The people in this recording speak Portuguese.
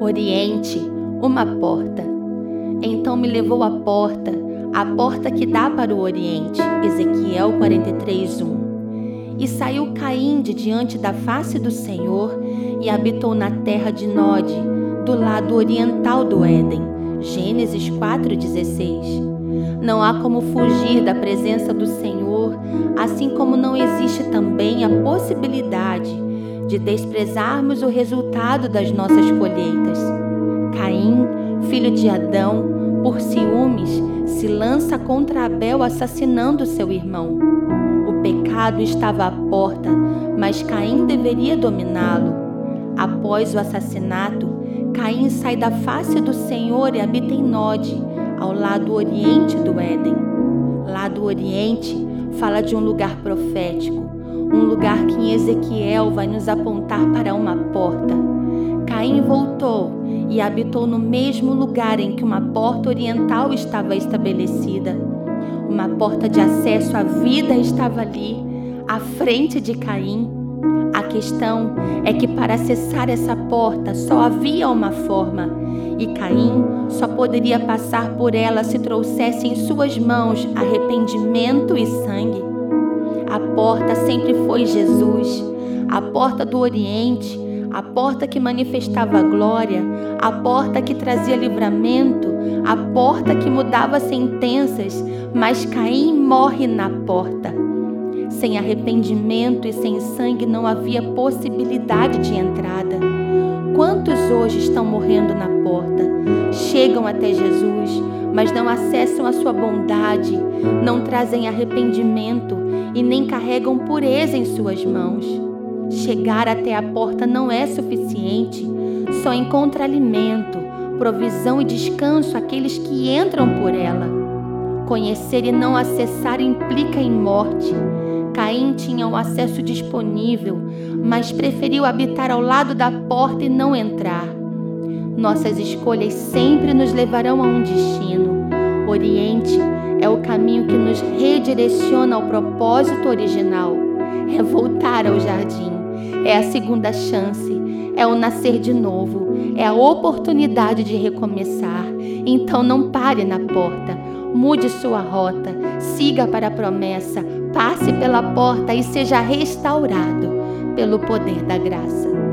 Oriente, uma porta. Então me levou à porta, a porta que dá para o Oriente. Ezequiel 43, 1. E saiu Caim de diante da face do Senhor e habitou na terra de Nod, do lado oriental do Éden. Gênesis 4,16. Não há como fugir da presença do Senhor, assim como não existe também a possibilidade de desprezarmos o resultado das nossas colheitas. Caim, filho de Adão, por ciúmes, se lança contra Abel assassinando seu irmão. O pecado estava à porta, mas Caim deveria dominá-lo. Após o assassinato, Caim sai da face do Senhor e habita em Nod, ao lado oriente do Éden. Lado oriente fala de um lugar profético, Ezequiel vai nos apontar para uma porta. Caim voltou e habitou no mesmo lugar em que uma porta oriental estava estabelecida. Uma porta de acesso à vida estava ali, à frente de Caim. A questão é que para acessar essa porta só havia uma forma, e Caim só poderia passar por ela se trouxesse em suas mãos arrependimento e sangue. A porta sempre foi Jesus, a porta do Oriente, a porta que manifestava glória, a porta que trazia livramento, a porta que mudava sentenças, mas Caim morre na porta. Sem arrependimento e sem sangue não havia possibilidade de entrada. Hoje estão morrendo na porta? Chegam até Jesus, mas não acessam a sua bondade, não trazem arrependimento e nem carregam pureza em suas mãos. Chegar até a porta não é suficiente, só encontra alimento, provisão e descanso aqueles que entram por ela. Conhecer e não acessar implica em morte. Caim tinha o acesso disponível, mas preferiu habitar ao lado da porta e não entrar. Nossas escolhas sempre nos levarão a um destino. Oriente é o caminho que nos redireciona ao propósito original. É voltar ao jardim, é a segunda chance, é o nascer de novo, é a oportunidade de recomeçar. Então não pare na porta, mude sua rota, siga para a promessa, passe pela porta e seja restaurado pelo poder da graça.